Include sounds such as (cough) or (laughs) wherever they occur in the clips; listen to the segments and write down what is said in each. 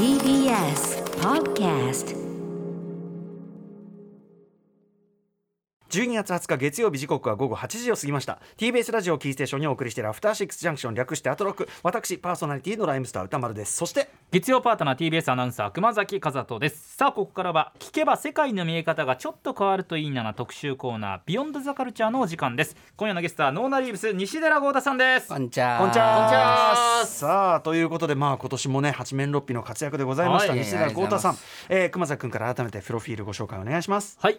TBS Podcast 12月20日月曜日時刻は午後8時を過ぎました。TBS ラジオキーステーションにお送りしているアフターシックスジャンクション略してアトロック私パーソナリティのライムスター歌丸です。そして月曜パートナー TBS アナウンサー熊崎和人です。さあここからは聞けば世界の見え方がちょっと変わるといいなな特集コーナービヨンドザカルチャーのお時間です。今夜のゲストはノーナリーブス西寺豪太さんです。こんにちは。こんにちは。こんにちは。さあということでまあ今年もね八面六臂の活躍でございました、はい西寺郷太さん。えー、熊崎君から改めてプロフィールご紹介お願いします。はい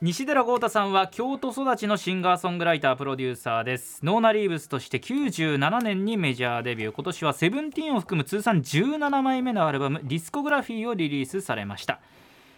西寺郷太さんは京都育ちのシンガーソングライタープロデューサーです。ノーナリーブスとして97年にメジャーデビュー。今年はセブンティーンを含む通算17枚目のアルバム「Discography」をリリースされました。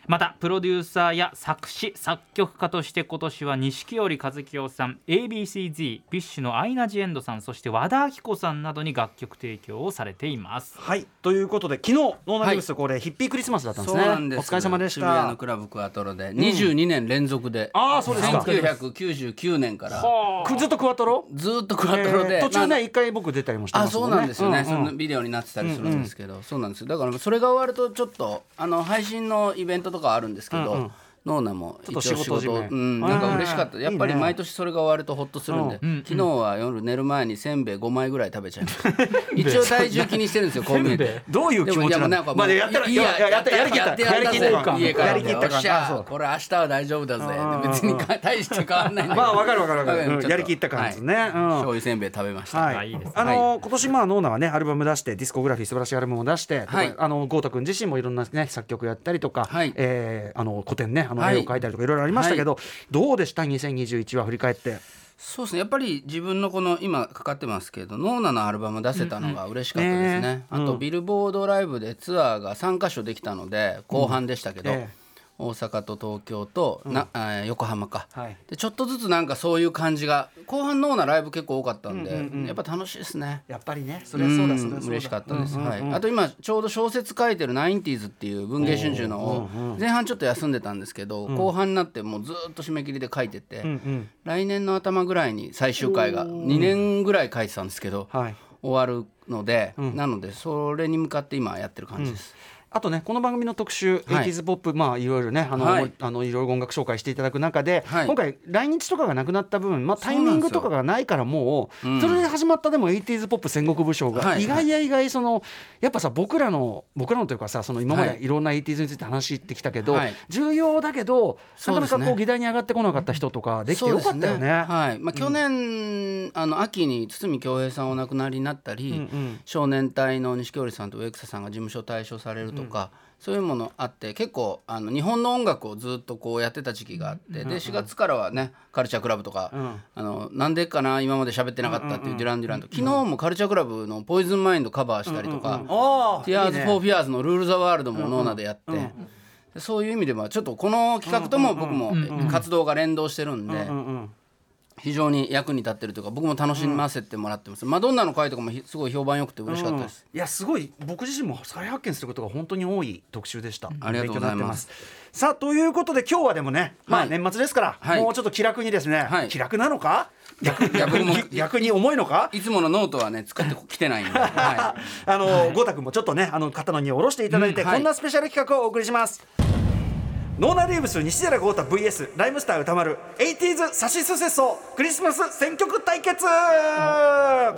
またプロデューサーや作詞作曲家として今年は錦織一清さん ABCZ ビッシュのアイナ・ジ・エンドさんそして和田アキ子さんなどに楽曲提供をされています。はいということで昨日ノーナリーブスこれ、ヒッピークリスマスだったんですね。そうなんです。お疲れ様でした渋谷のたクラブクアトロで。22年連続で、あーそうですか。1999年から。くずっとクワトロ？ずっとクアトロで、えー途中まあね一回僕出たりもしてますあそもんね。うなんですよね、うんうん。そのビデオになってたりするんですけど、そうなんですよ。だからそれが終わるとちょっとあの配信のイベントとかあるんですけど、うんうん。ノーナもちょっと一応仕仕事締め。事うん、なんか嬉しかった。やっぱり毎年それが終わるとほっとするんで、うん昨日は夜寝る前にせんべい5枚ぐらい食べちゃいました。(laughs) 一応体重気にしてるんですよこう見えてどういう気持ちなのでもいやもうなんかもうまあやったらいやいややったやりきったやってやりきった。家から。やりきった感よっしあそう。ゃこれ明日は大丈夫だぜ。ー。別にか大して変わんないまあわかるわかるわかる。やりきった感ですねはい。うん。醤油せんべい食べました。はい。あいいですね。あのー今年まあノーナはねアルバム出してディスコグラフィー素晴らしいアルバムを出して、はい。あの豪太君自身もいろんなね作曲やったりとか、はい。えーあの古典ねあのはい。絵を描いたりとかいろいろありましたけど、どうでした？2021は振り返って。そうですね。やっぱり自分のこの今かかってますけどノーナのアルバム出せたのが嬉しかったですね,、ねあとビルボードライブでツアーが3カ所できたので後半でしたけど、ええ大阪と東京とな、えー横浜か、はい。でちょっとずつなんかそういう感じが後半ノーナライブ結構多かったんで、うんうんうんやっぱ楽しいですね。やっぱりね。それはそうだうんそれはそうだ。嬉しかったです、うんうんうんはい、あと今ちょうど小説書いてる「ナインティーズっていう文芸春秋のを前半ちょっと休んでたんですけど、後半になってもうずっと締め切りで書いてて、うんうん。来年の頭ぐらいに最終回が2年ぐらい書いてたんですけどはい。終わるので、なのでそれに向かって今やってる感じです。あとねこの番組の特集、はい。80s ポップまあいろいろねあの、はい。あのいろいろ音楽紹介していただく中で、はい。今回来日とかがなくなった分、まあ、タイミングとかがないからもううん。それで始まったでも 80s ポップ戦国武将が、はい。意外や意外そのやっぱさ僕らの僕らのというかさその今まはい。でいろんな 80s について話してきたけど、はい。重要だけどなかなかこそう議題に上がってこなかった人とかできてよかったよね。はい。まあ、去年、あの秋に堤恭平さんお亡くなりになったり、少年隊の錦織さんと植草さんが事務所退所されるとか、そういうものあって結構あの日本の音楽をずっとこうやってた時期があって、で4月からはねカルチャークラブとか、うん。あのなんでかな今まで喋ってなかったっていうデュラン・デュランと、昨日もカルチャークラブの「Poison Mind」カバーしたりとか。あティアーズ・フォー・フィアーズの「Rule the World」もノーナでやって、でそういう意味ではちょっとこの企画とも僕も活動が連動してるんで、非常に役に立ってるというか僕も楽しませてもらってます、マドンナの回とかもひすごい評判良くて嬉しかったです、いやすごい。僕自身も再発見することが本当に多い特集でした。ありがとうございます。さあということで今日はでもね、まあはい年末ですから、はい。もうちょっと気楽にですね、はい。気楽なのか？逆逆に (laughs) 逆に重いのか？いつものノートはね作ってきてないんで、(laughs) はあの豪太君もちょっとねあの肩の荷を下ろしていただいて、うんはい。こんなスペシャル企画をお送りします。ノーナリーブス西寺豪太 VS ライムスター宇多丸 80s サシスセソクリスマス選曲対決!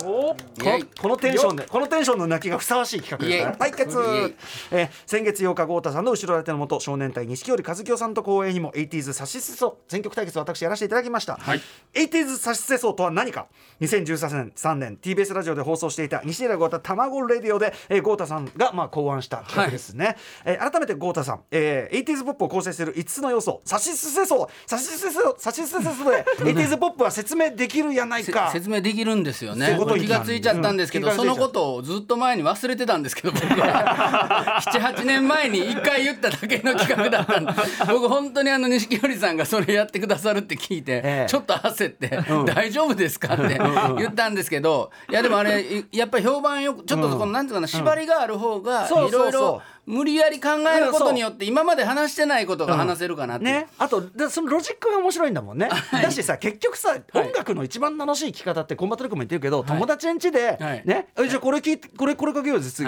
こイエイ。のテンションでこのテンションの泣きがふさわしい企画ですから。イエイ対決。イエイえー先月8日郷太さんの後ろ盾のもと少年隊錦織一清さんと光栄にも 80s サシスセソ選曲対決を私やらせていただきました、はい。80s サシスセソとは何か。2013年3年 TBS ラジオで放送していた西寺郷太卵レディオで、えー、郷太さんがまあ考案した企画ですね、えー改めて豪太さん、えー、80s ポップを構成する5つの要素サシスセソサシスセソサシスセソで (laughs) 80s ポップは説明できるやないか。説明できるんですよね。気がついちゃったんですけど、うん。そのことをずっと前に忘れてたんですけど僕は。(laughs) 78年前に1回言っただけの企画だったんで。(laughs) 僕本当にあの錦織さんがそれやってくださるって聞いて、ええ。ちょっと焦って「大丈夫ですか?」って言ったんですけどいやでもあれいやっぱり評判よくちょっとそこのなんていうかな縛りがある方がいそうそうそう。ろいろ無理やり考えることによって今まで話してないことが話せるかなって、ね、あとでそのロジックが面白いんだもんね、だしさ結局さ、音楽の一番楽しい聴き方ってコンバットレックも言ってるけど、友達ん家で、はい。ね、えじゃあこれ聞いてこれこれかけようぜ次、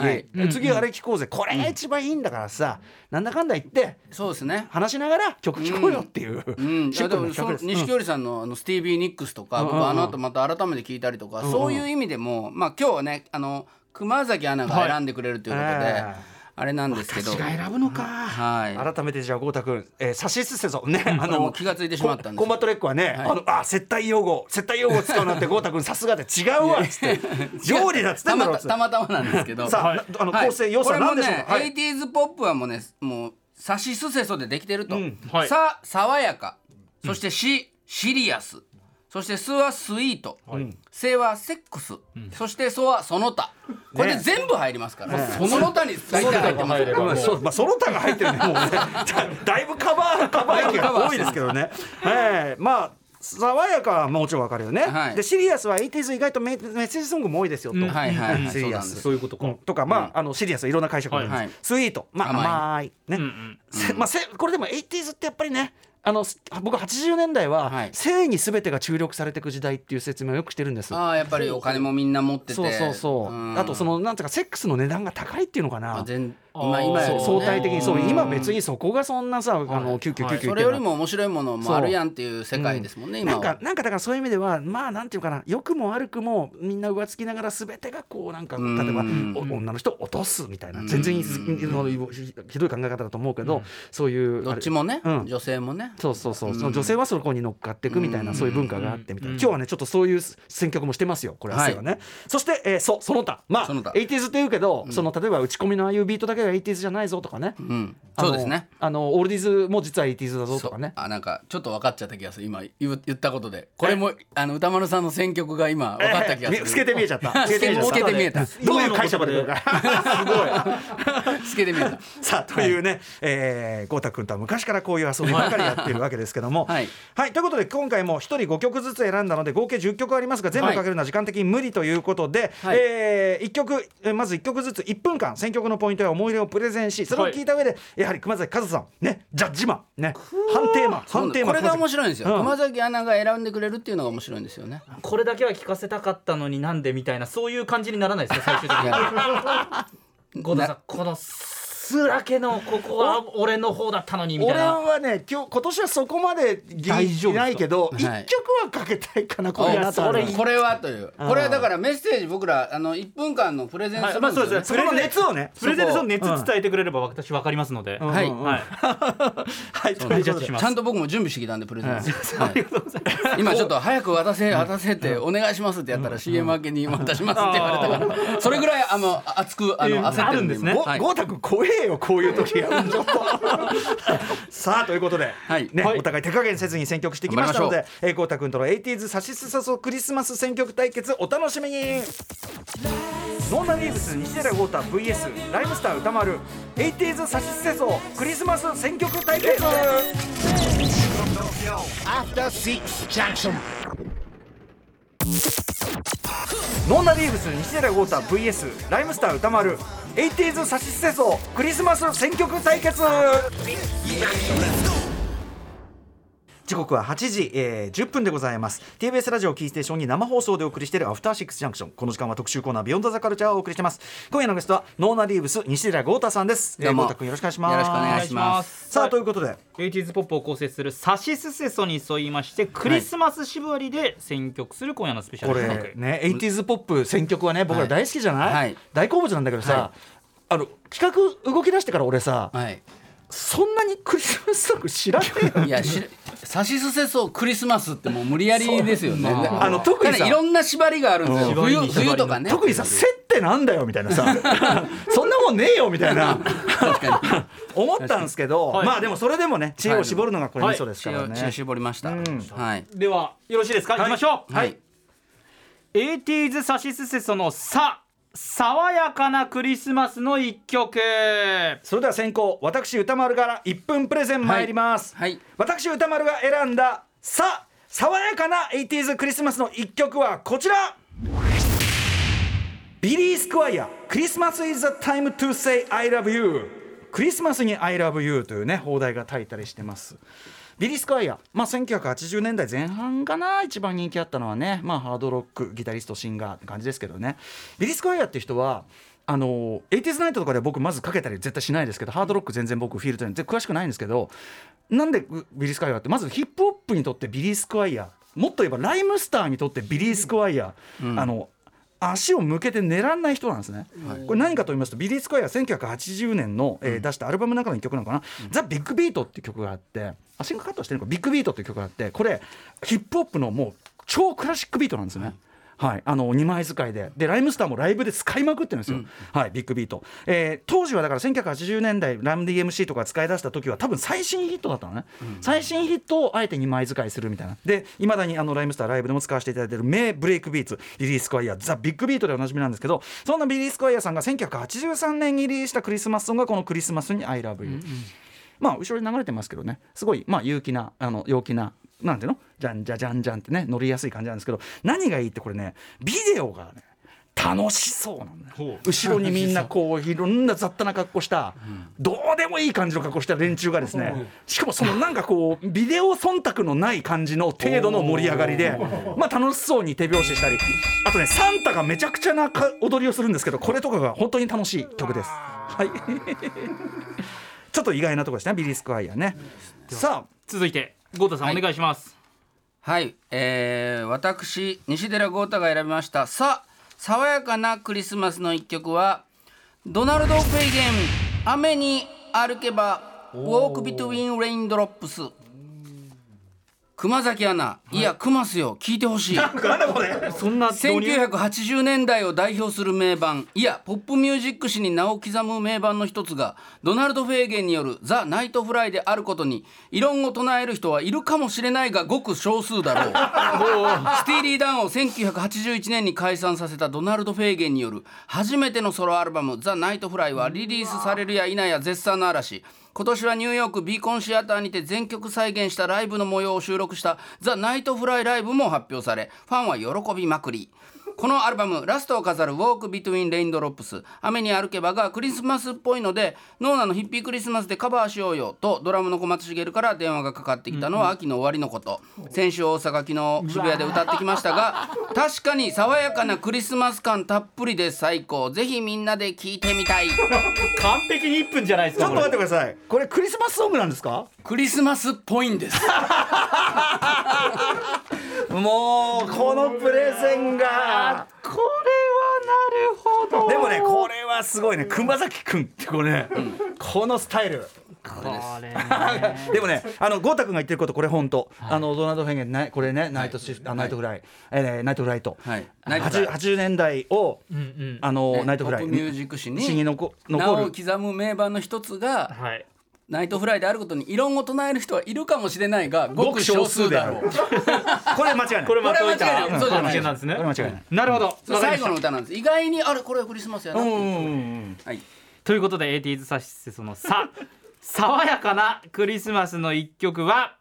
次あれ聞こうぜ。これが一番いいんだからさ、なんだかんだ言ってそうですね。話しながら曲聴こうよっていう、うん、いシンプルなやでも。錦織さんのあのスティービー・ニックスとか、うん僕あの後また改めて聞いたりとか、そういう意味でもまあ今日はねあの熊崎アナが選んでくれるということで、ええあれなんですけど。私が選ぶのか、はい。改めてじゃあ郷太君、えー、サシスセソね、あこれもう気がついてしまったんですコンバットレックはね、はい。あのあ接待用語接待用語使うなんて郷太君さすがで違うわっつって。(laughs) 料理だっつってたまたたまたまなんですけど。さあ、なあの構成要素は何でしょう？か、これもね、80s ポップはもうねもうサシスセソでできてると、うん。はいさ爽やか。そしてし、シリアスそしてすはスイート、せはセックス、そしてそはその他。これで全部入りますから、その他に大体入ってますまあ、その他が入ってるね、もうね、だだいぶカバー、カバー域が多いですけどね。ええまあ。爽やかはもちろんわかるよね、はい。でシリアスは 80s 意外とメメッセージソングも多いですよと、うん。はいはい。はいシリアス。そういうことか、うん。とかまあ,、あのシリアスいろんな解釈があります、スイート。まあ甘甘い。ね、まあ、せこれでも 80s ってやっぱりねあの僕80年代は、はい。性に全てが注力されていく時代っていう説明をよくしてるんです。ああやっぱりお金もみんな持ってて。そうそうそう、ん。あとそのなんていうかセックスの値段が高いっていうのかな、あ全今今ね。相対的にそううん。今別にそこがそんなさ、あのキュッキュッキュッキュッそれよりも面白いものもあるやんっていう世界ですもんね、今はなんかなんかだからそういう意味ではまあなんていうかな良くも悪くもみんな浮つきながら全てがこうなんかうん例えばお女の人を落とすみたいな全然ひどい考え方だと思うけどそういうどっちもね、うん女性もねそうそうそう、その女性はそこに乗っかっていくみたいな、うんそういう文化があってみたいな、うん今日はねちょっとそういう選曲もしてますよこれはね、そして、えー、そその他まあその他 80s って言うけど、その例えば打ち込みのああいうビートだけが 80s じゃないぞとかね、うん。そうですね。あのオールディーズも実は 80s だぞとかね。あなんかちょっと分かっちゃった気がする。今言ったことで。これもあの歌丸さんの選曲が今分かった気がする、透けて見えちゃっ (laughs) た。透けて見えた。どういう解釈で言うか。(laughs) (laughs) 透けて見えた。さあというね、えー、豪太君とは昔からこういう遊びばかりやってるわけですけども。はい。はい、ということで今回も一人5曲ずつ選んだので合計10曲ありますが全部かけるのは時間的に無理ということで、はい。え1曲えーまず1曲ずつ1分間選曲のポイントや思い出をプレゼンしそれを聞いた上で、やはり熊崎和さんねジャッジマンね判定マン判定マンこれが面い白いんですよ、うん。熊崎アナが選んでくれるっていうのが面白いんですよね。(laughs) これだけは聞かせたかったのになんでみたいなそういう感じにならないですか最終的いにや。(laughs) ゴ田さんこのすらけのここは俺の方だったのにみたい俺なはね今日今年はそこまで大丈夫ないけどはい。一曲はかけたいかなこれなとこれはという。これはだからメッセージ僕らあの1分間のプレゼンするんですよ、ね。はいまあそうですそこの熱をねプレゼンでそのこ熱伝えてくれれば私分かりますので、うんはい。うんはい。はいちゃんと僕も準備してきたんでプレゼン、はい。今ちょっと早く渡せ渡せってお願いしますってやったら CM 明けに渡しますって言われたから。それぐらいあの熱くあのえー焦ってるんであるんですね。ごはい。豪太君怖えよこういう時 (laughs) さあということで、はい。ねはい。お互い手加減せずに選曲してきましたのでえー豪太君との 80s サシスサソクリスマス選曲対決お楽しみに。ノーナリーブス西寺豪太 VS ライムスター歌丸 80s サシスセソクリスマス選曲対決 After Six Junction. ノーナリーブス西寺豪太 VS ライムスター宇多丸。80s サシスセソクリスマス選曲対決。時刻は8時、えー、10分でございます。TBS ラジオキーステーションに生放送でお送りしているアフターシックスジャンクションこの時間は特集コーナー Beyond the Culture をお送りしてます。今夜のゲストはノーナリーブス西寺郷太さんです。えーどうも。郷太君よろしくお願いします。よろしくお願いします。さあということで。80s ポップを構成するサシスセソに沿いましてクリスマス縛りで選曲する今夜のスペシャル企画これね 80s ポップ選曲はね僕ら大好きじゃない、はい。大好物なんだけどさ、はあの企画動き出してから俺さ、はいそんなにクリスマスソング知らねえよいやしサシスセソクリスマスってもう無理やりですよね。ああの特にいろんな縛りがあるんですよ。冬冬とかね。特にさ「せってなんだよ」みたいなさ。(laughs) そんなもんねえよみたいな。思ったんですけど、はいまあでもそれでもね知恵を絞るのがこれミソですからね、血を絞りました、ん。はい。ではよろしいですか、行きましょう。はい。80s サシスセソの「さ」爽やかなクリスマスの一曲。それでは先攻私宇多丸から1分プレゼン参ります、はい私宇多丸が選んだ「さ」爽やかな 80s クリスマスの1曲はこちら。ビリー・スクワイア「Christmas Is the Time to Say I Love You」クリスマスに I love you というね邦題が書いたりしてますビリー・スクワイヤー、まあ、1980年代前半かな一番人気あったのはね、まあ、ハードロックギタリストシンガーって感じですけどね。ビリー・スクワイヤーって人はあの 80s ナイトとかで僕まずかけたり絶対しないですけどハードロック全然僕フィールドに詳しくないんですけどなんでビリー・スクワイヤーってまずヒップホップにとってビリー・スクワイヤーもっと言えばライムスターにとってビリー・スクワイヤー、あの足を向けて寝らんない人なんですね、これ何かと言いますとビリー・スクワイヤー1980年の、えー出したアルバムの中の一曲なのかな「The Big Beat」っていう曲があってあシンカットしてるのか。 Big Beat っていう曲があってこれヒップホップのもう超クラシックビートなんですね。はい、あの2枚使いで。でライムスターもライブで使いまくってるんですよ、はい、 Big Beat、えー当時はだから1980年代ラム DMC とか使い出した時は多分最新ヒットだったのね、最新ヒットをあえて2枚使いするみたいな。でいまだにあのライムスターライブでも使わせていただいている名ブレイクビーツビリー・スクワイヤー The Big Beat でおなじみなんですけどそんなビリー・スクワイヤーさんが1983年にリリースしたクリスマスソングがこの「クリスマスに I love you」まあ後ろに流れてますけどね。すごいまあ陽気なあの陽気ななんていうの？じゃんじゃじゃんじゃんってね乗りやすい感じなんですけど何がいいってこれねビデオがね楽しそうなんだよ。後ろにみんなこういろんな雑多な格好した、どうでもいい感じの格好した連中がですねしかもそのなんかこうビデオ忖度のない感じの程度の盛り上がりでまあ楽しそうに手拍子したりあとねサンタがめちゃくちゃなか踊りをするんですけどこれとかが本当に楽しい曲です。はい。(laughs) ちょっと意外なところですねビリー・スクワイヤーね。さあ。続いて豪太さん、はい。お願いします。はい、えー、私西寺豪太が選びました。さ爽やかなクリスマスの一曲はドナルド・フェイゲン「雨に歩けば Walk Between Raindrops」熊崎アナ、い、や熊すよ。聞いてほしい。そんな導入1980年代を代表する名盤。いやポップミュージック史に名を刻む名盤の一つがドナルド・フェイゲンによる「The Nightfly」であることに異論を唱える人はいるかもしれないがごく少数だろう。(laughs) スティーリー・ダンを1981年に解散させたドナルド・フェイゲンによる初めてのソロアルバム「The Nightfly」はリリースされるや否や絶賛の嵐今年はニューヨークビーコンシアターにて全曲再現したライブの模様を収録した「The Nightfly Live」も発表されファンは喜びまくり。このアルバムラストを飾る「Walk Between Raindrops」雨に歩けばがクリスマスっぽいのでノーナのヒッピークリスマスでカバーしようよとドラムの小松シゲルから電話がかかってきたのは秋の終わりのこと。先週大阪昨日渋谷で歌ってきましたが確かに爽やかなクリスマス感たっぷりで最高。ぜひみんなで聴いてみたい。完璧に1分じゃないですちょっと待ってください。これクリスマスソングなんですか？クリスマスっぽいんですもうこのプレゼンが。これはなるほど。でもねこれはすごいね。熊崎君ってこれね、このスタイル。これね。でもねあの郷太君が言ってることこれ本当、あのドナルド・フェイゲンねこれね Nightshift、あ Nightfly、えー Night Flight、はい。 Nightfly。80, 80年代を、うんうん。あの、ね Nightfly。ポップミュージック史に残る。を刻む名盤の一つがはい Nightfly であることに異論を唱える人はいるかもしれないがごく少数だろう。(laughs) これは間違いない。これ間違いない。た嘘じゃない。話なんですねこれ間違いない。なるほど。そう最後の歌なんです。意外にあれこれはクリスマスやなはい。ということで 80s サシスそのさ (laughs) 爽やかなクリスマスの一曲は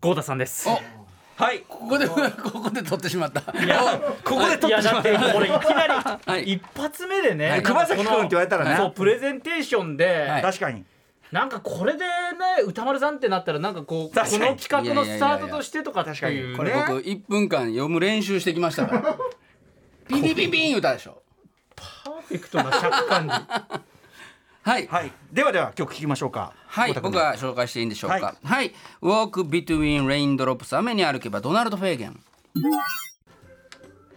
豪太さんです。おはい。ここで (laughs) ここで撮ってしまった。いやここで撮ってしまってこれいきなり、はい。一発目でね、はい。熊崎君って言われたらね。そうプレゼンテーションで、はい。確かに。なんかこれでね歌丸さんってなったらなんかこうこ確かに。の企画のスタートとしてとかっていうこれね僕1分間読む練習してきましたから。ピピピピン言うたでしょ。パーフェクトな尺感にはい。はい。ではでは曲聴きましょうか。はい、僕が紹介していいんでしょうか。ははいい、Walk Between Raindrops 雨に歩けばドナルド・フェーゲン。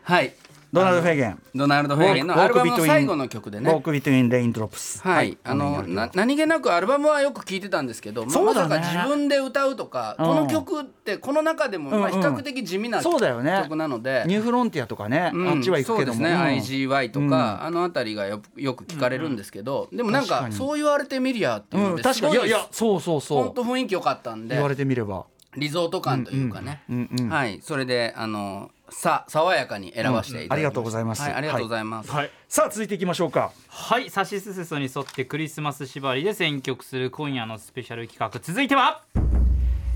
はい、ドナルド・フェーゲン。ドナルド・フェーゲンのアルバムの最後の曲でね。Between Raindrops はい、あのな何気なくアルバムはよく聴いてたんですけど、ね。まさか自分で歌うとか、うんこの曲ってこの中でもまあ比較的地味なそうだよね。曲なので、ニューフロンティアとかね、うん。あっちは行くけども。そうですね、うん IGY とか、あの辺りがよよく聞かれるんですけど、でもなん確かそう言われてみりゃっていうで、確かに。いやいやそうそうそう。本当雰囲気良かったんで言われてみれば。リゾート感というかね、はい。それであのさ爽やかに選ばせていただきました、うんありがとうございます。はい、ありがとうございます、はい。さあ続いていきましょうか。はい、サシスセソに沿ってクリスマス縛りで選曲する今夜のスペシャル企画。続いては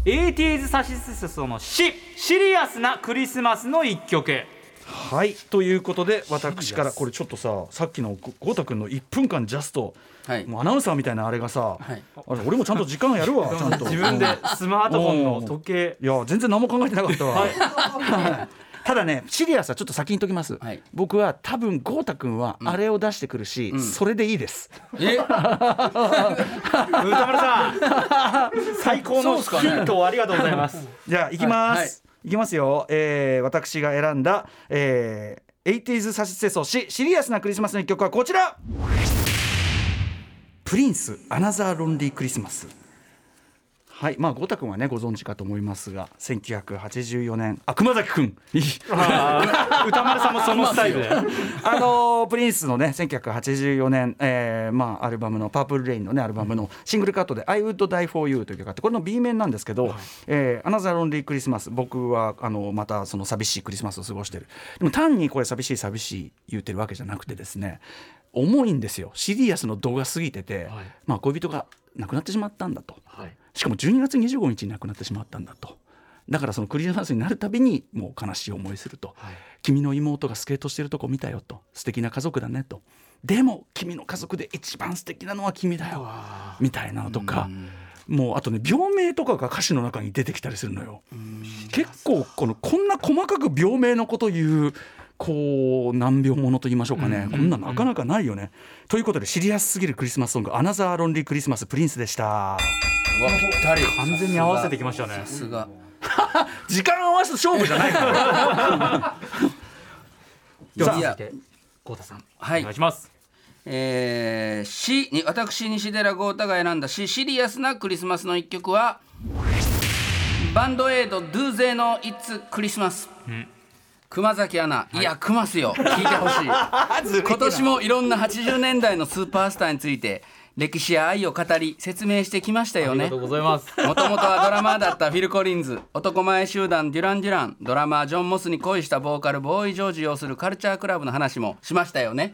80s サシスセソのシシリアスなクリスマスの一曲。はいということで私からこれちょっとささっきのご豪太君の1分間ジャスト、はい。もうアナウンサーみたいなあれがさ、はい。あれ俺もちゃんと時間やるわ (laughs) ちゃんと。自分でスマートフォンの時計。いや全然何も考えてなかったわ、(laughs) ただねシリアスはちょっと先にときます、はい。僕は多分豪太君はあれを出してくるし、それでいいです、え？(laughs) 歌丸さん。(laughs) 最高のヒントをありがとうございます。(laughs) じゃあ行きます、はい。い、きますよ、えー私が選んだ、えー、80s サシセソシシリアスなクリスマスの一曲はこちら。プリンス Another Lonely Christmas はい。まあ郷太君はねご存知かと思いますが1984年。あ熊崎君。(laughs) 宇多丸さんもそのスタイル。(laughs) であのープリンスのね1984年、えーまあ、アルバムの「Purple Rain のねアルバムのシングルカットで「I Would Die for You」という曲があってこれの B 面なんですけど「えー、 Another Lonely Christmas」僕はあのまたその寂しいクリスマスを過ごしてる。でも単にこれ寂しい寂しい言うてるわけじゃなくてですね重いんですよ。シリアスの度が過ぎてて、まあ、恋人が亡くなってしまったんだと。しかも12月25日に亡くなってしまったんだと。だからそのクリスマスになるたびにもう悲しい思いすると、君の妹がスケートしてるとこ見たよと。素敵な家族だねと。でも君の家族で一番素敵なのは君だよ。みたいなのとか。もうあとね病名とかが歌詞の中に出てきたりするのよ。結構このこんな細かく病名のこと言うこう難病ものと言いましょうかね、こんななかなかないよね。ということでシリアスすぎるクリスマスソング「Another Lonely Christmas プリンス」でした。完全に合わせてきましたね。さすが。(laughs) 時間合わせ勝負じゃないから。(laughs) さあ。いやで郷太さん。はい。お願いします。えー、しに私西寺郷太が選んだしシリアスなクリスマスの一曲はバンドエイド「Do They Know It's Christmas」熊崎アナ、い、や熊すよ。聞いてほしい。(laughs) 今年もいろんな80年代のスーパースターについて歴史や愛を語り説明してきましたよね。ありがとうございます。もともとはドラマーだったフィル・コリンズ男前集団デュラン・デュラン。ドラマージョン・モスに恋したボーカルボーイ・ジョージ擁するカルチャークラブの話もしましたよね。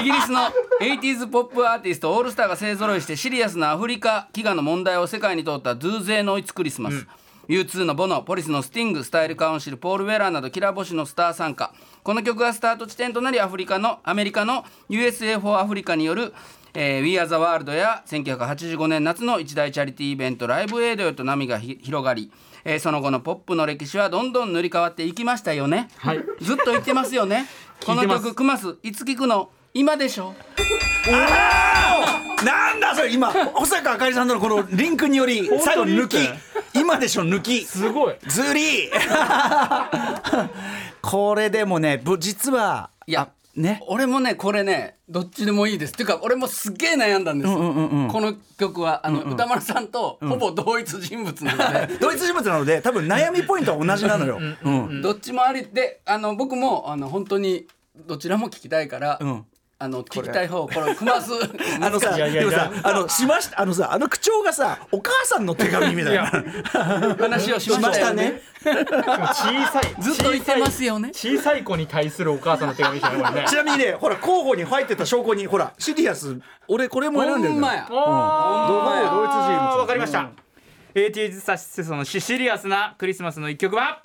イギリスの 80s ポップアーティストオールスターが勢ぞろいしてシリアスなアフリカ飢餓の問題を世界に通ったドゥーゼーノイツクリスマス、U2 のボノポリスのスティングスタイルカウンシルポール・ウェラーなどキラー星のスター参加。この曲がスタート地点となりアフリカのアメリカの USA for アフリカによるえー、We Are the World や1985年夏の一大チャリティーイベントライブエイドへと波がひ広がり、えーその後のポップの歴史はどんどん塗り替わっていきましたよね、はい。ずっと言ってますよね。この曲「クマス」いつ聞くの？今でしょ。なんだそれ！今保坂あかりさんとのこのリンクにより最後に抜き。今でしょ抜き。すごい。ずり。(laughs) これでもねぶ実はいやね？俺もねこれねどっちでもいいです。っていうか俺もすっげえ悩んだんです、この曲はあの、歌丸さんとほぼ同一人物なので、(laughs) 同一人物なので多分悩みポイントは同じなのよ。うんどっちもありであの僕もあの本当にどちらも聞きたいから、んあの聞きたい方これクマスあのさ、いやいやでもさ、あのしました、あのさ、あの口調がさ、お母さんの手紙みたいな。話をしましたよね。小さいずっと言ってますよね。小さい子に対するお母さんの手紙でしたねこれねちなみにね、ほら候補に入ってた証拠に、ほらシリアス、俺これも選んでるのよ。ほんまや。うも同一人物わかりました。エイティーズサシセソのシシリアスなクリスマスの一曲は？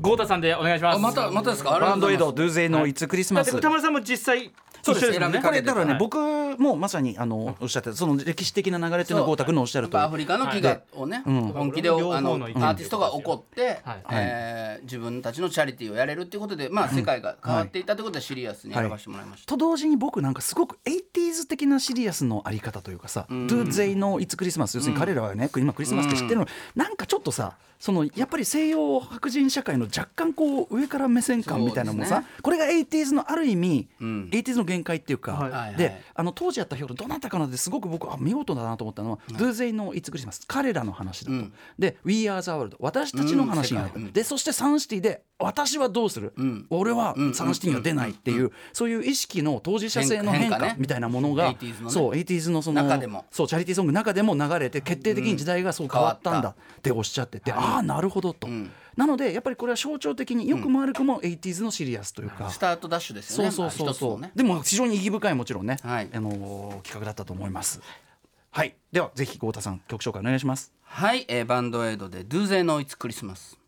ゴータさんでお願いします。あまたまたですか？ありバンドエイド、ドゥーゼイのいつクリスマス。歌丸さんも実際そうです選びこれだからね、はい。僕もまさにあのおっしゃってたその歴史的な流れっていうのは豪太君のおっしゃるます。やっ通りぱアフリカの飢餓をね、本気であのアーティストが起こって、はい。えー自分たちのチャリティーをやれるっていうことで、まあ世界が変わっていったということでシリアスに選ばせてもらいました。と同時に僕なんかすごく 80s 的なシリアスのあり方というかさ「ドゥ・ゼイのいつクリスマス」要するに彼らはね今クリスマスって知ってるのなんかちょっとさそのやっぱり西洋白人社会の若干こう上から目線感みたいなのもさ、これが 80s のある意味、ん。80s の限界っていうか、はい。はいであの当時やった表どなたかなってすごく僕あ見事だなと思ったのは「ドゥ・ゼイのいつクリスマス」彼らの話だと、うん。で「We Are the World」私たちの話になる、うん。でそしてサンシティで私はどうする、ん。俺はうんサンシティには出ないっていう、そういう意識の当事者性の変変化みたいなものが、80s のね。そう 80s のその中でも。そうチャリティーソングの中でも流れて決定的に時代がそう変わったんだっておっしゃってて、ああなるほどと、ん。なのでやっぱりこれは象徴的によくも悪くも 80s のシリアスというか、スタートダッシュですよね。そうそうそうね。でも非常に意義深いもちろんね、はい。あのー企画だったと思います。はい。ではぜひ豪太さん曲紹介お願いします。はい、えーバンドエイドでドゥーゼのイツクリスマス。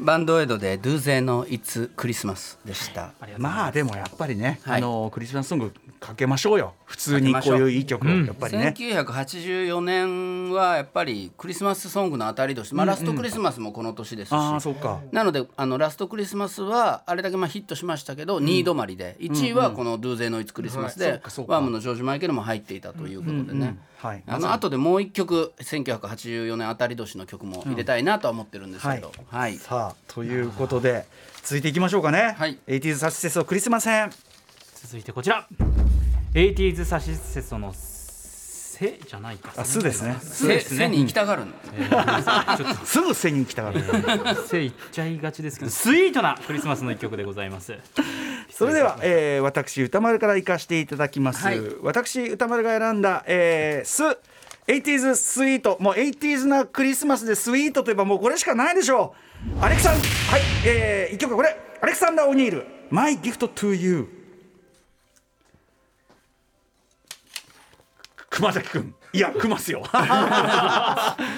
バンドエイドでドゥーゼの It's Christmas でした。まあでもやっぱりね、はい。あのクリスマスソングかけましょうよ。普通にこういういい曲をやっぱりね、1984年はやっぱりクリスマスソングの当たり年、まあ、ラストクリスマスもこの年ですし、ああそうか。なのであのラストクリスマスはあれだけまあヒットしましたけど、2位止まりで。1位はこの「ドゥーゼの It's Christmas はいそでうかそうか。ワームのジョージ・マイケルも入っていたということでね、はい。あの後でもう一曲1984年当たり年の曲も入れたいなとは思ってるんですけど、はい。さあということで続いていきましょうかね、はい。80s サシセソクリスマス編。続いてこちら。80s サシセソのせじゃないか。あすですね。せ背に行きたがるの、(laughs) すぐ背に行きたがる、せいっちゃいがちですけど (laughs) スイートなクリスマスの一曲でございますそれでは、えー、私歌丸から行かせていただきます、はい。私歌丸が選んだ、えー、ス 80s スイート。もう 80s なクリスマスでスイートといえばもうこれしかないでしょう。アレクサンはい。えー、一曲これ。アレクサンダー・オニール「My Gift to You」熊崎君いや来ますよ。(laughs)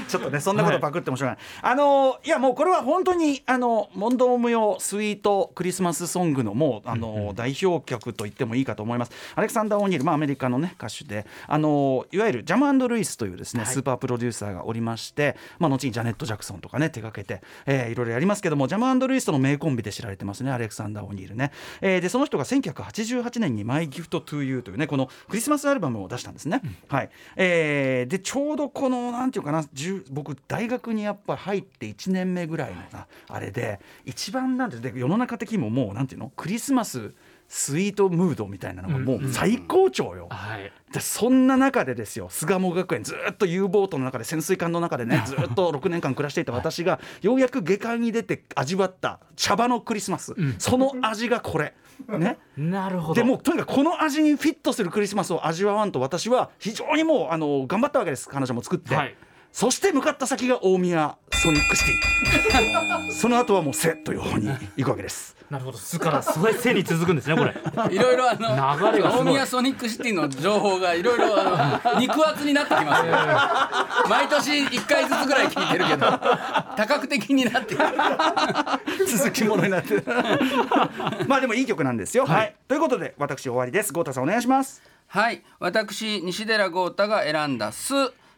ちょっとねそんなことパクってもしょうがない、あのいやもうこれは本当にあの問答無用スイートクリスマスソングのもうあの、代表曲と言ってもいいかと思います。アレクサンダー・オニール、まあ、アメリカのね歌手であのいわゆるジャムルイスというですね、スーパープロデューサーがおりまして、まあ、後にジャネット・ジャクソンとかね手掛けて、えーいろいろやりますけどもジャムルイスとの名コンビで知られてますねアレクサンダー・オニールね、えーでその人が1988年に「My Gift to You」というねこのクリスマスアルバムを出したんですね、はい。えーでちょうどこのなんていうかな10僕大学にやっぱ入って1年目ぐらいのなあれで一番なんてで世の中的にももうなんていうのクリスマススイートムードみたいなのがもう最高潮よ。はい。でそんな中でですよ巣鴨学園ずっと U ボートの中で潜水艦の中でね (laughs) ずっと6年間暮らしていた私がようやく下界に出て味わった茶葉のクリスマス、その味がこれ。ね、なるほど。でもうとにかくこの味にフィットするクリスマスを味わわんと私は非常にもうあの頑張ったわけです。彼女も作って、はいそして向かった先が大宮。ソニックシティ。(laughs) その後はもう「せ」という方に行くわけです。なるほど。巣からそれ背に続くんですねこれ。いろいろあの流れがすごい。大宮ソニックシティの情報がいろいろあの (laughs) 肉厚になってきますよ毎年1回ずつぐらい聞いてるけど多角的になって (laughs) 続きものになってる。まあでもいい曲なんですよ。はい、ということで私終わりです。郷太さんお願いします。はい。私西寺郷太が選んだス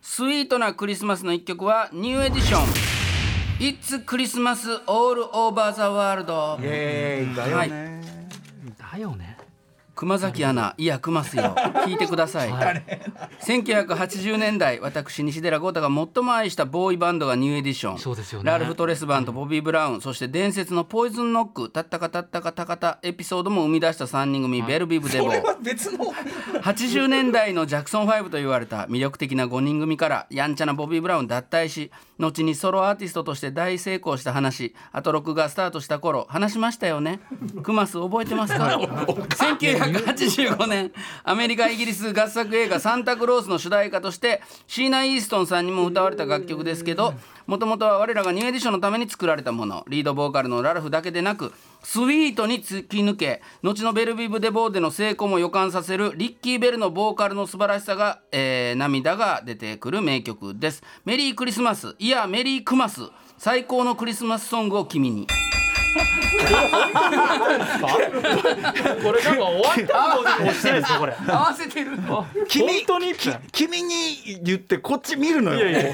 スイートなクリスマスの一曲はニューエディション「It's Christmas All Over the World イエーイ。だよね。だよね」熊崎アナい。や熊すよ聞いてください、(laughs) 1980年代私西寺郷太が最も愛したボーイバンドがニューエディション。そうですよね。ラルフ・トレスヴァントとボビー・ブラウン。そして伝説の Poison ノックたったかたったかたかたエピソードも生み出した3人組ベル・ビヴ・デヴォー。別の。80年代のジャクソン5と言われた魅力的な5人組からやんちゃなボビー・ブラウン脱退し後にソロアーティストとして大成功した話あと録がスタートした頃話しましたよね。クマス覚えてますか？(laughs) 1985年アメリカイギリス合作映画「サンタクロース」の主題歌としてシーナ・イーストンさんにも歌われた楽曲ですけどもともとは我らがニューエディションのために作られたもの。リードボーカルのラルフだけでなくスイートに突き抜け後のベルビブ・デ・ボーでの成功も予感させるリッキー・ベルのボーカルの素晴らしさが、えー涙が出てくる名曲です。メリークリスマスいやメリークマス。最高のクリスマスソングを君に。(laughs) これなんか終わった後に押してるんですよこれ。合わせてる君本当に？き君に言ってこっち見るのよ。いやいや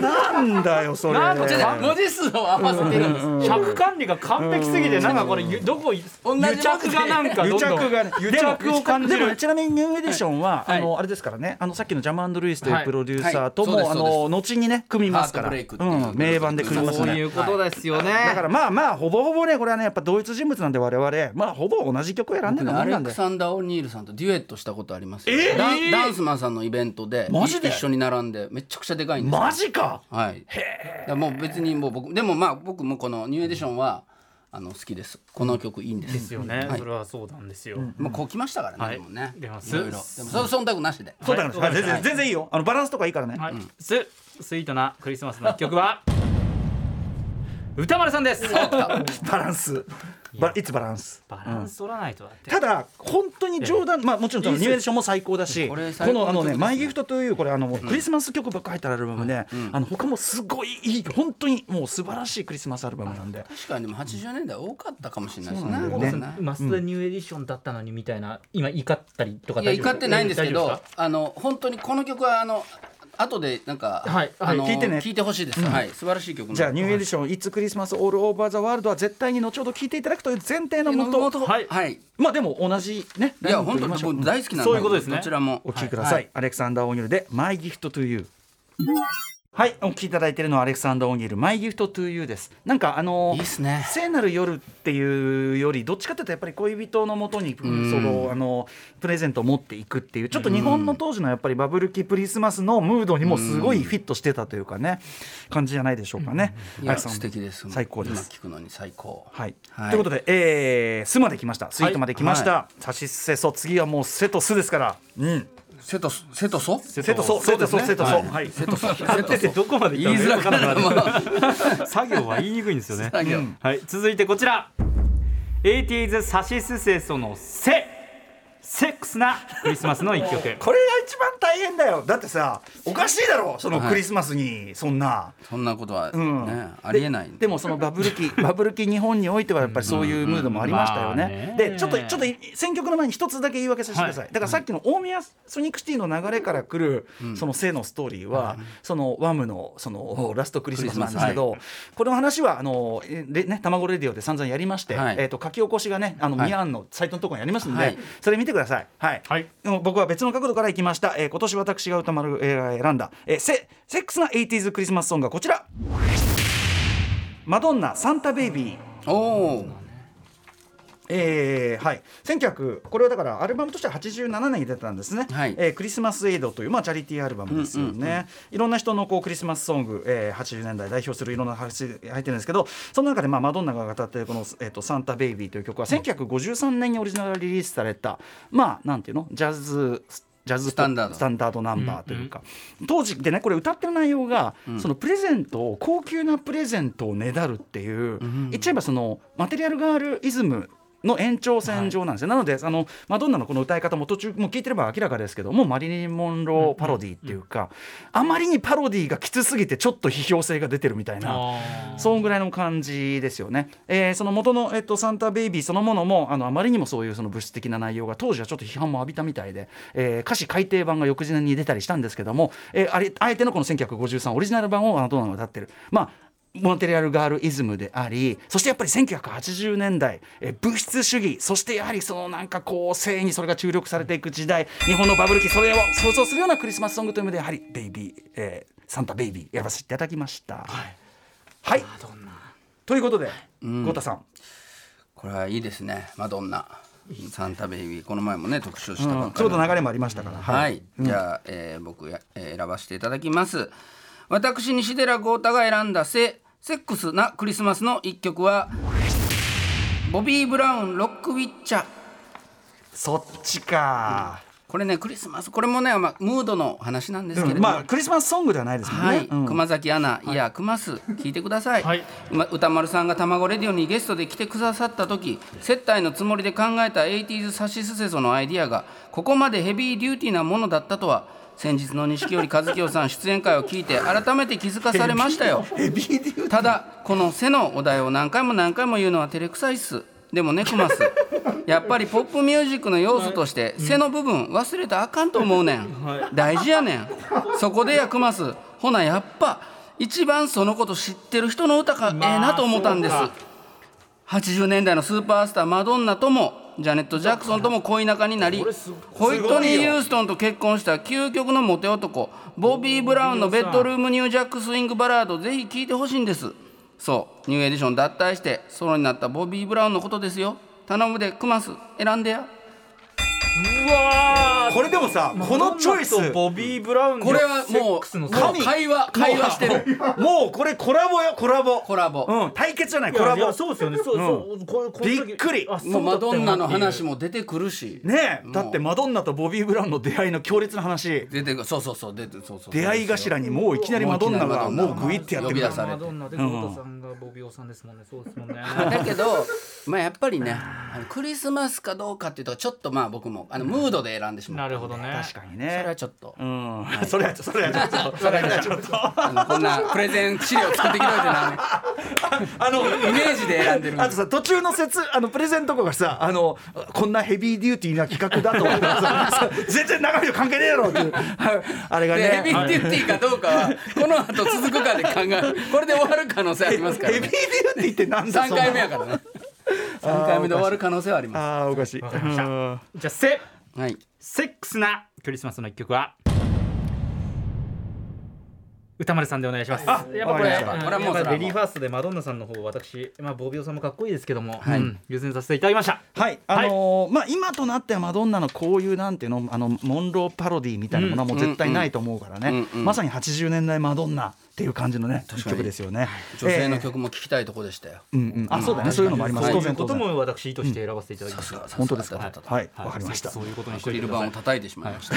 なんだよそれ。なん文字数を合わせてるんです尺管理が完璧すぎてなんかこれゆどこ同じ癒着がなんかど癒んどん。着がね癒着を感じでもるちなみにニューエディションは、はい。あのあれですからね。あのさっきのジャムルイスといはい。うプロデューサーとも、はい。はい。あの後にね組みますから。ううん、名盤で組みますねそういうことですよね。だからまあまあほぼほぼねこれはねやっぱ同一人物なんで我々。まあほぼ同じ曲を選んでるもアレんなんで。クサンダー・オニールさんとデュエットしたことありますよ。えー？ダンダンスマンさんのイベントでマジで？一緒に並んでめちゃくちゃでかいんですよ。マジか？はい。だからもう別にもう僕でもまあ僕もこのニューエディションはあの好きです。この曲いいんです。ですよね、はい。それはそうなんですよ、もうこう来ましたからね。はい。でもね。出ます。いろいろ。でも忖度なしで。そうだから、はい。全然全然いいよ。あのバランスとかいいからね、はい、ススイートなクリスマスの一曲は？(laughs) 歌丸さんです。バランス。バいつバランス？バランス取らないとだって、ただ本当に冗談、まあもちろんそのニューエディションも最高だしこのあのね「の曲ですね。マイギフト」というこれあのクリスマス曲ばっか入ったアルバムで、あの他もすごいいい本当にもう素晴らしいクリスマスアルバムなんで。確かにでも80年代多かったかもしれないですねマスターニューエディションだったのにみたいな、今怒ったりとかいや怒ってないんですけどあの本当にこの曲はあの後でなんか、はいあの聞いてね。聞いてほしいです、はい素晴らしい曲じゃあニューエディション「It's Christmas All Over the World」は絶対に後ほど聴いていただくという前提のもと。はい。はい。まあでも同じねいや本当に大好きなんでそういうことですね。どちらも。お聴きください、はい。アレクサンダー・オニールで「My Gift to You」はいお聴きいただいているのはアレクサンダー・オニール「My Gift to You」です。なんかあのいいっすね。聖なる夜っていうよりどっちかというとやっぱり恋人のもとにそのあのプレゼントを持っていくっていうちょっと日本の当時のやっぱりバブル期クリスマスのムードにもすごいフィットしてたというかね感じじゃないでしょうかね。いやアレクさん。素敵です。最高です。今聞くのに最高。はい、はい。ということで、えー、スまで来ました。スイートまで来ました、さしせそ。次はもうセとスですから。うんセトスセトソ？セとソ。セとソ。セとソ。はい。セトソ。セやっててどこまで言いづらくなるま (laughs) 作業は言いにくいんですよね。作業。はい。続いてこちら。80s サシスセソの「セ」セックスなクリスマスの一曲。これが一番大変だよ。だってさおかしいだろそのクリスマスにそんな、そんなことはね、ん。ありえない。でもそのバブル期 (laughs) バブル期日本においてはやっぱりそういうムードもありましたよね。まあね。でちょっとちょっと選曲の前に一つだけ言い訳させてください。だからさっきの大宮ソニックシティの流れから来るその性のストーリーは、そのワムのそのラストクリスマスなんですけど、この話はあのね卵レディオで散々やりまして、はい。えっ、と書き起こしがねあのはい。ミアンのサイトのところにありますんで、はい。それ見てください。はい。はい。でも僕は別の角度からいきました、えー今年私が歌丸、えー選んだ、えーセセックスな 80s クリスマスソングはこちら。マドンナ「サンタベイビー」おおえーはい、1900これはだからアルバムとしては87年に出たんですね、はい。えークリスマスエイドという、まあ、チャリティーアルバムですよね、いろんな人のこうクリスマスソング、えー80年代代表するいろんな話入ってるんですけどその中で、まあ、マドンナが歌っているこの、えーと「サンタ・ベイビー」という曲は1953年にオリジナルリリースされたまあなんていうの？ジャズジャズスタンダード。スタンダードナンバーというか、当時でねこれ歌ってる内容が、そのプレゼントを高級なプレゼントをねだるっていう、言っちゃえばそのマテリアルガールイズムの延長線上なんですよ、なのであのマドンナのこの歌い方も途中もう聞いてれば明らかですけどもマリリン・モンローパロディっていうか、あまりにパロディがきつすぎてちょっと批評性が出てるみたいな。そんぐらいの感じですよね。えーその元の、えっと、サンタベイビーそのものもあのあまりにもそういうその物質的な内容が当時はちょっと批判も浴びたみたいで、えー歌詞改訂版が翌年に出たりしたんですけども、えーあれあえてのこの1953オリジナル版をマドンナが歌ってる。まあモンテリアルガールイズムでありそしてやっぱり1980年代、えー物質主義そしてやはりそのなんかこう性にそれが注力されていく時代日本のバブル期それを想像するようなクリスマスソングという意味でやはりベイビー、えーサンタベイビーやらせていただきました。はい、ということで、ん。ゴタさん、これはいいですね。マドンナ。サンタベイビー。この前もね特集したばっかりちょうど流れもありましたから、はい、じゃあ、えー僕や、えー選ばせていただきます。私西寺豪太が選んだセセックスなクリスマスの一曲はボビー・ブラウンロックウィッチャー。そっちか、これねクリスマスこれもね、まあ、ムードの話なんですけれども、うんまあクリスマスソングではないですもんね、はい、うん。熊崎アナ、い。や熊須聞いてください、はい。ま歌丸さんが卵レディオにゲストで来てくださった時接待のつもりで考えた 80s サシスセソのアイディアがここまでヘビーデューティーなものだったとは先日の錦織和清さん出演会を聞いて改めて気づかされましたよ。ただこの背のお題を何回も何回も言うのは照れくさいっす。でもねクマス。やっぱりポップミュージックの要素として背の部分忘れたらあかんと思うねん。大事やねん。そこでやクマスほなやっぱ一番そのこと知ってる人の歌がええなと思ったんです、そう80年代のスーパースターマドンナともジャネット・ジャクソンとも恋仲になりホイットニー・ユーストンと結婚した究極のモテ男ボビー・ブラウンのベッドルーム・ニュージャック・スイング・バラードぜひ聴いてほしいんです。そうニューエディション脱退してソロになったボビー・ブラウンのことですよ。頼むでクマス選んでやうわー。これでもさこのチョイス。ボビー・ブラウンのこれはセッもうクスのもう会話会話してる。(laughs) もうこれコラボよコラボ。コラボ。うん対決じゃないいやいやコラボ。そうですよね。そうそうびっくり。あそうもうマドンナの話も出てくるし。ねえ。だってマドンナとボビー・ブラウンの出会いの強烈な話。出てくそうそうそう出てそうそう出会い頭にもういきなりマドンナがもうグイってやってくる。呼び出されて。マドンナでゴータさんがボビオさんですもんね。そうですもんね。(laughs) だけど、まあ、やっぱりねあのクリスマスかどうかっていうとちょっとまあ僕もあのムードで選んでしまったんで。なるほどね。確かにそれはねちょっと。うん。それは (laughs) それはちょっと。それはちょっと。(laughs) あのこんなプレゼン資料作ってきといてなあのイメージで選んでるんで。あとさ途中の説あのプレゼントとかがさあのこんなヘビーデューティーな企画だと思ったらさ全然中身と関係ねえだろっていう。あれがでヘビねーデューティーかどうかはこの後続くかで考える。これで終わる可能性ありますから、ヘビーねデ、ューティーってなんだ3回目やからね。3回目で終わる可能性はありまああおかしい。わかりました。うん。じゃあせすはい。セックスなクリスマスの一曲は歌丸さんでお願いします。あやっぱこれ、これはもうそれはもうやっぱレディーファーストでマドンナさんの方私、まあボビオさんもかっこいいですけども、はい。うん。優先させていただきました。はい。あのーまあ今となってはマドンナのこういうなんていうのあのモンローパロディみたいなものはもう絶対ないと思うからね、うんうんまさに80年代マドンナっていう感じのね一曲ですよね。女性のえー曲も聴きたいとこでしたよ、うんうんあそうだね。そういうのもあります。そうい。うこと当然。当然も私意図して選ばせていただきました。本当ですか？はい。わかりました。そういうことにしアクリル。板を叩いてしまいました、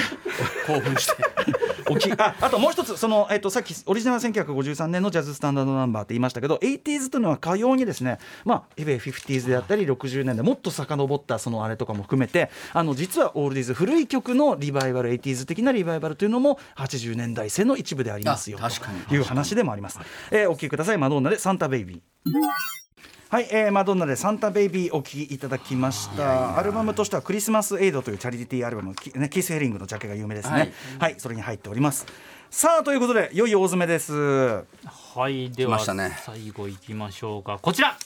興奮して。(laughs) おきああともう一つその、えっと、さっきオリジナル1953年のジャズスタンダードナンバーって言いましたけど 80s というのはかようにですねまあいわゆる 50s であったり60年代もっと遡ったそのあれとかも含めてあの実はオールディーズ古い曲のリバイバル 80s 的なリバイバルというのも80年代戦の一部でありますよ。あ確かに。という話でもあります、えーお聴きください。マドンナで「サンタベイビー」はい、えー、マドンナでサンタベイビーお聴きいただきました。アルバムとしてはクリスマスエイドというチャリティーアルバムキ,、ね、キース・ヘリングのジャケが有名ですね。はい。はい、それに入っております。さあということでいよいよ大詰めです。はい、では、来ましたね。最後いきましょうか。こちら。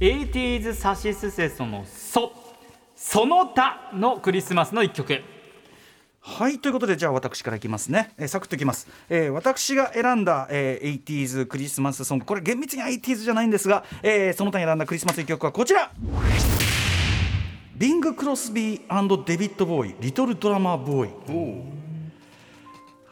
80s サシスセソのソ。その他のクリスマスの一曲。はいということでじゃあ私からいきますね、えーサクッといきます、えー私が選んだ、えー 80s クリスマスソング。これ厳密に 80s じゃないんですが、えーその他に選んだクリスマス一曲はこちら。ビング・クロスビーデビッド・ボーイ「リトル・ドラマー・ボーイ」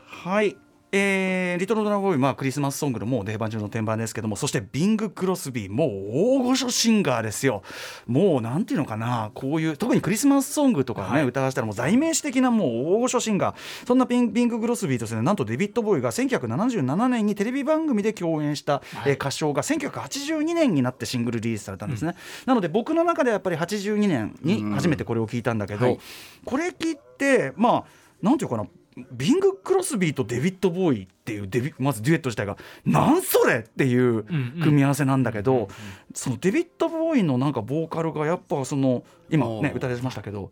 はいえーリトルドラマーボーイ、まあ、クリスマスソングのもう定番中の定番ですけどもそしてビング・クロスビーもう大御所シンガーですよ。もうなんていうのかなこういう特にクリスマスソングとかね、歌わせたらもう代名詞的なもう大御所シンガー。そんなビンビング・クロスビーとですねなんとデビッド・ボーイが1977年にテレビ番組で共演した、えー歌唱が1982年になってシングルリリースされたんですね、なので僕の中ではやっぱり82年に初めてこれを聞いたんだけど、はい。これ聞いてまあなんていうかなビング・クロスビーとデビッド・ボーイっていうデビまずデュエット自体がなんそれっていう組み合わせなんだけど、そのデビッド・ボーイのなんかボーカルがやっぱその今ね歌い出しましたけど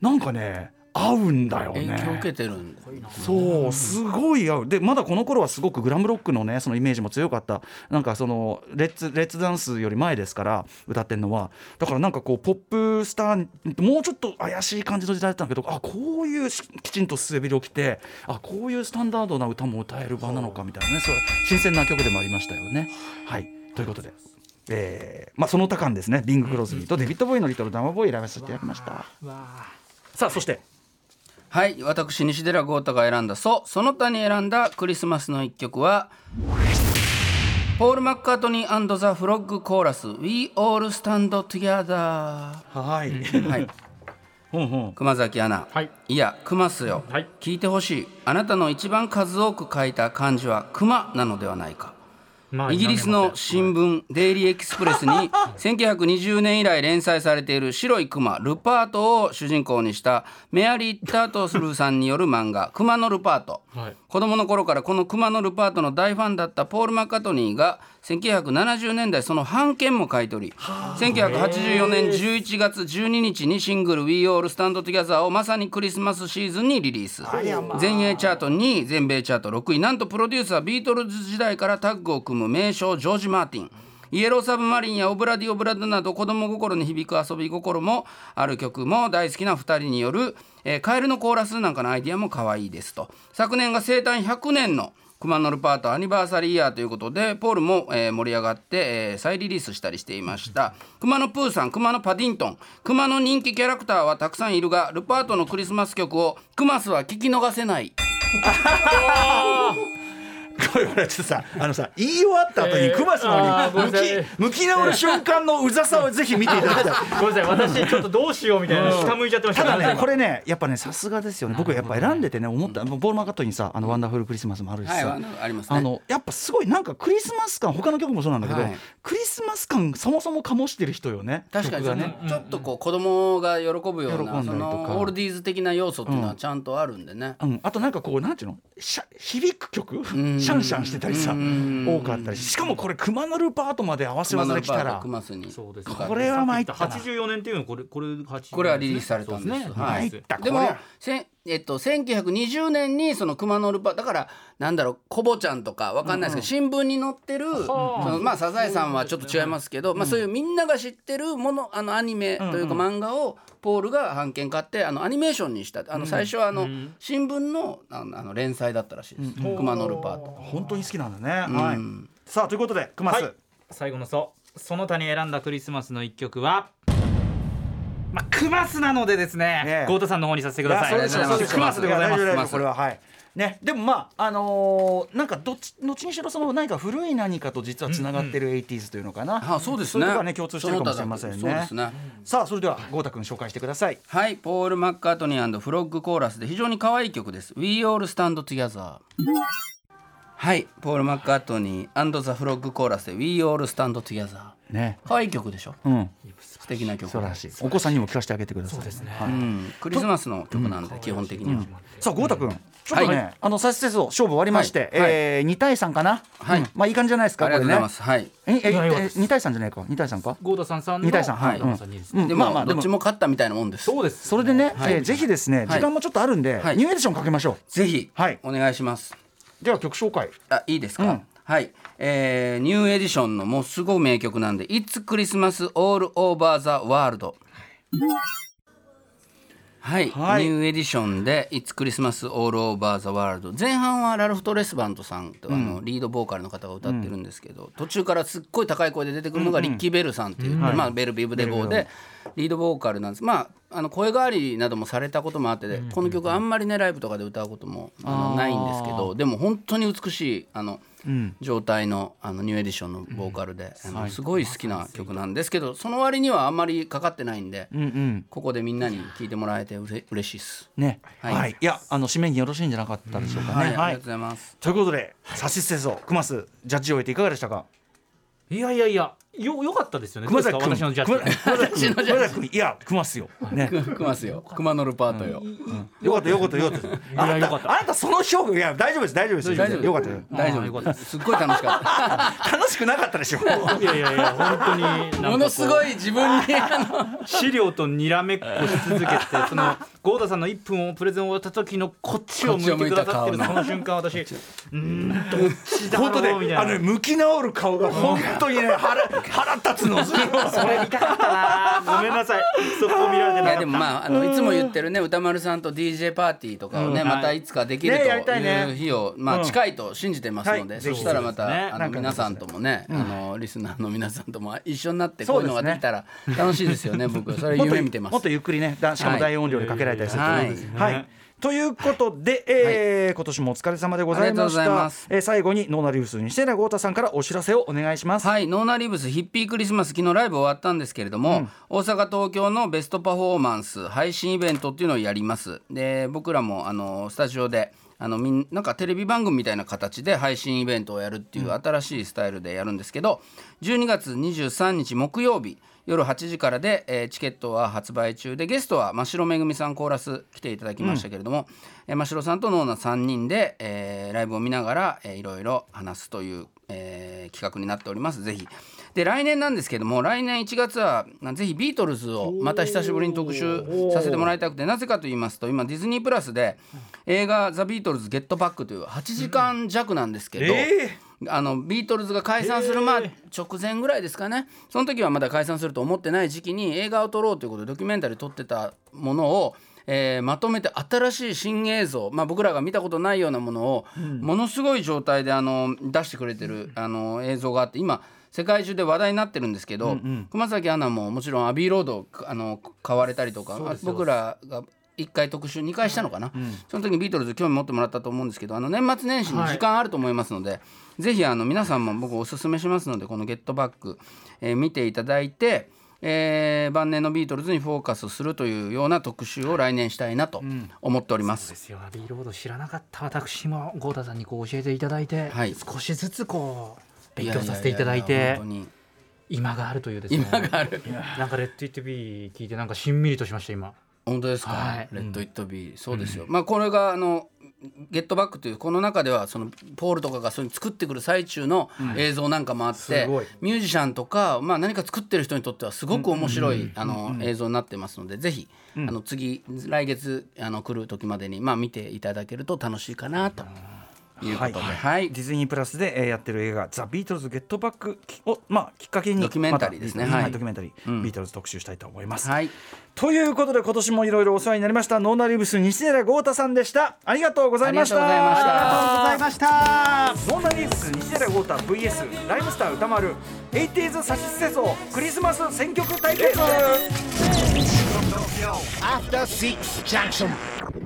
なんかね合うんだよ影響を受ね。けてるんだそうすごい合う。でまだこの頃はすごくグラムロックのねそのイメージも強かった。なんかそのレッツレッツダンスより前ですから歌ってんのは。だからなんかこうポップスターもうちょっと怪しい感じの時代だったんだけどあこういうしきちんと背広を着てあこういうスタンダードな歌も歌える場なのかみたいなねそう新鮮な曲でもありましたよね。はい。ということで。えーまあ、その他間ですね。ビング・クロスビーとデビッド・ボーイの「リトル・ダマボーイ」選ばせていただきました。さあそしてはい私西寺豪太が選んだ「そその他に選んだクリスマスの一曲はポール・マッカートニーザ・フロッグ・コーラス「We All Stand Together」はい、はい。熊崎アナ、はい。いや熊っすよ、はい。聞いてほしい。あなたの一番数多く書いた漢字は熊なのではないか。まあイギリスの新聞デイリーエキスプレスに1920年以来連載されている白いクマルパートを主人公にしたメアリー・タートスルーさんによる漫画「クマのルパート」はい。子供の頃からこのクマのルパートの大ファンだったポール・マッカートニーが1970年代その版権も買い取り。1984年11月12日にシングル「We All Stand Together」をまさにクリスマスシーズンにリリース。全英チャート2位全米チャート6位。なんとプロデューサービートルズ時代からタッグを組む名将ジョージ・マーティン。イエローサブマリンやオブラディオブラドなど子供心に響く遊び心もある曲も大好きな2人による、えーカエルのコーラスなんかのアイディアも可愛いですと。昨年が生誕100年のクマのルパートアニバーサリーイヤーということでポールも、えー盛り上がって、えー再リリースしたりしていました。クマのプーさんクマのパディントン。クマの人気キャラクターはたくさんいるがルパートのクリスマス曲をクマスは聞き逃せない。(laughs) おいおいちょっとさあのさ言い終わった後にえークマスのあーごめ方にんなさい。向き向き直る瞬間のうざさをぜひ見ていただきたい。(laughs) ごめんなさい私ちょっとどうしようみたいな下向いちゃってました。ただね今これねやっぱねさすがですよね。僕やっぱ選んでてね思ったボールマーカットにさあのワンダフルクリスマスもあるしさ、はいあのありますね。あのやっぱすごいなんかクリスマス感他の曲もそうなんだけど、はい。クリスマス感そもそも醸してる人よね確かにちょっとこう子供が喜ぶよう喜んだりとか。なそのオールディーズ的な要素っていうのはちゃんとあるんでね。うん、あとなんかこうなんていうの？響く曲？シんャンシャンしてたりさうん多かったりしかもこれ熊のルパートまで合わせ技できたらこれは参ったな。84年っていうのこれこれ80これはリリースされたんです。ね。でもえっと、1920年にその熊のルパだからなんだろうコボちゃんとかわかんないですけど、新聞に載ってるそのまあサザエさんはちょっと違いますけど、まあ、そういうみんなが知ってるものあのアニメというか漫画をポールが版権買ってあのアニメーションにした。あの最初はあの新聞のあのあの連載だったらしいです、熊のルパ。ート。本当に好きなんだね、はい。さあということで熊須、はい。最後のそその他に選んだクリスマスの一曲は？まあクマスなのでですね豪太さんの方にさせてください。クマスでございます。これははい。ね、でもまああのーなんかどっち後にしろその何か古い何かと実はつながってる 80s というのかな、あそうですね。そうね共通してるかもしれませんね。そうですね。さあそれでは豪太君紹介してください。はい、ポール・マッカートニーフロッグコーラスで非常に可愛い曲です。We All Stand Together。はい、ポール・マッカートニーザ・フロッグコーラスで We All Stand Together。ね。可愛い曲でしょ？うん素敵な曲。素晴らしい。お子さんにも聞かせてあげてください。そうですね、はいうん、クリスマスの曲なんで、基本的には。さあ豪太君。ちょっとね、はい。あのサステスを勝負終わりまして、はい。えー、2対3かな、はい。うん。まあいい感じじゃないですかありがとうございまこす。はい。ええいやよかったです。2対3じゃないか。2対3か？豪太さんさんの2対3はい、豪太さんにですうん。でも、まあまあどっちも勝ったみたいなもんです。そうですそれでね、はい。えーぜひですね時間もちょっとあるんで、はい。ニューエディションかけましょぜひ、はい。お願いします。うでは曲紹介。あ、いいですか？うん。はい、えー、ニューエディションのもうすごい名曲なんで「It's Christmas All Over the World」はい、はい。ニューエディションで「It's Christmas All Over the World」前半はラルフ・トレスバントさんと、あのリードボーカルの方が歌ってるんですけど、途中からすっごい高い声で出てくるのがリッキー・ベルさんっていう、まあ、ベル・ビブ・デ・ボーでリードボーカルなんです。まああの声変わりなどもされたこともあって、この曲あんまりねライブとかで歌うこともあのないんですけどでも本当に美しいあの、状態のあのニューエディションのボーカルで、あのすごい好きな曲なんですけどその割にはあんまりかかってないんで、うんうん。ここでみんなに聞いてもらえてうれ嬉しいです。ね。は、はい。いい、やあの締めによろしいんじゃなかったでしょうかね、はい、ありがとうございます。ということでサシステソクマスジャッジを終えていかがでしたか？いやいやいやよ良かったですよね。熊崎君私のジャッジ。熊崎君熊崎君いやクマスよ。ね。(laughs) くますよ。熊のルパートよ。よかったよかったよかった。あなよかった。たあなたその表現いや大丈夫です大丈夫です。大丈夫よかった。よ大丈夫。あーよかった。すっごい楽しかっ (laughs) 楽しくなかったでしょ。いやいやいや本当にものすごい自分にあの資料とにらめっこし続けてその豪太さんの1分をプレゼン終わった時のこっちを向いてくださってるその瞬間私うーんどっちだろうみたいな。であの向き直る顔が本当にね腹腹立つの。(laughs) それ見たかったな。ごめんなさい。そこ見られていやでもまああのいつも言ってるね歌丸さんと DJ パーティーとかをね、うんまたいつかできるといね。いう日を、まあうん。近いと信じてますので、はい。そしたらまた、ぜひぜひあの皆さんともね、あのリスナーの皆さんとも一緒になってそこういうのができたら楽しいですよね僕。それ夢見てます。(laughs) もっとゆっくりねだしかも大音量でかけられたりするとはい。思うんですはいということで、えー今年もお疲れ様でございました。えー最後にノーナ・リーヴス西寺郷太さんからお知らせをお願いします、はい、ノーナリーブスヒッピークリスマス昨日ライブ終わったんですけれども、大阪東京のベストパフォーマンス配信イベントっていうのをやります。で僕らもあのスタジオであのみんなんかテレビ番組みたいな形で配信イベントをやるっていう新しいスタイルでやるんですけど12月23日木曜日夜8時からで、えーチケットは発売中でゲストは真城めぐみさんコーラス来ていただきましたけれども、えー真城さんとノーナ3人で、えーライブを見ながら、えーいろいろ話すという、えー企画になっております。ぜひで来年なんですけども来年1月はなぜひビートルズをまた久しぶりに特集させてもらいたくてなぜかと言いますと今ディズニープラスで映画「ザ・ビートルズ・ゲットバック」という8時間弱なんですけど、えあのビートルズが解散するまあ直前ぐらいですかね。その時はまだ解散すると思ってない時期に映画を撮ろうということでドキュメンタリー撮ってたものを、えーまとめて新しい新映像、まあ、僕らが見たことないようなものを、ものすごい状態であの出してくれてるあの映像があって今世界中で話題になってるんですけど、熊崎アナももちろん Abbey Road をあの買われたりとか僕らが1回特集2回したのかな、その時にビートルズ興味持ってもらったと思うんですけどあの年末年始に時間あると思いますので、ぜひあの皆さんも僕おすすめしますのでこの「Get Back」えー見ていただいて、えー晩年のビートルズにフォーカスするというような特集を来年したいなと思っております。ですよ。 Abbey Road 知らなかった。私も郷太さんにこう教えていただいて、はい。少しずつこう勉強させていただいて今があるというですね。今がある。なんかレッド・イット・ビー聞いてなんかしんみりとしました今。本当ですか、はい。レッド・イット・ビー。そうですよ、まあこれがあのゲットバックというこの中ではそのポールとかがそういうの作ってくる最中の映像なんかもあって、すごい。ミュージシャンとか、まあ、何か作ってる人にとってはすごく面白い、あの映像になってますのでぜひ、あの次来月あの来る時までに、まあ、見ていただけると楽しいかなということで、はい。ディズニープラスで、えーやってる映画「The Beatles: Get Back」を、まあ、きっかけにドキュメンタリーですね。はい。ドキュメンタリー、うん。ビートルズ特集したいと思います。はい。ということで今年もいろいろお世話になりましたノーナリーブス西寺豪太さんでした。ありがとうございました。ありがとうございました。ありがとうございましたノーナリーブス西寺豪太 VS ライムスター歌丸 80s サシスセソクリスマス選曲対決。After Six Junction.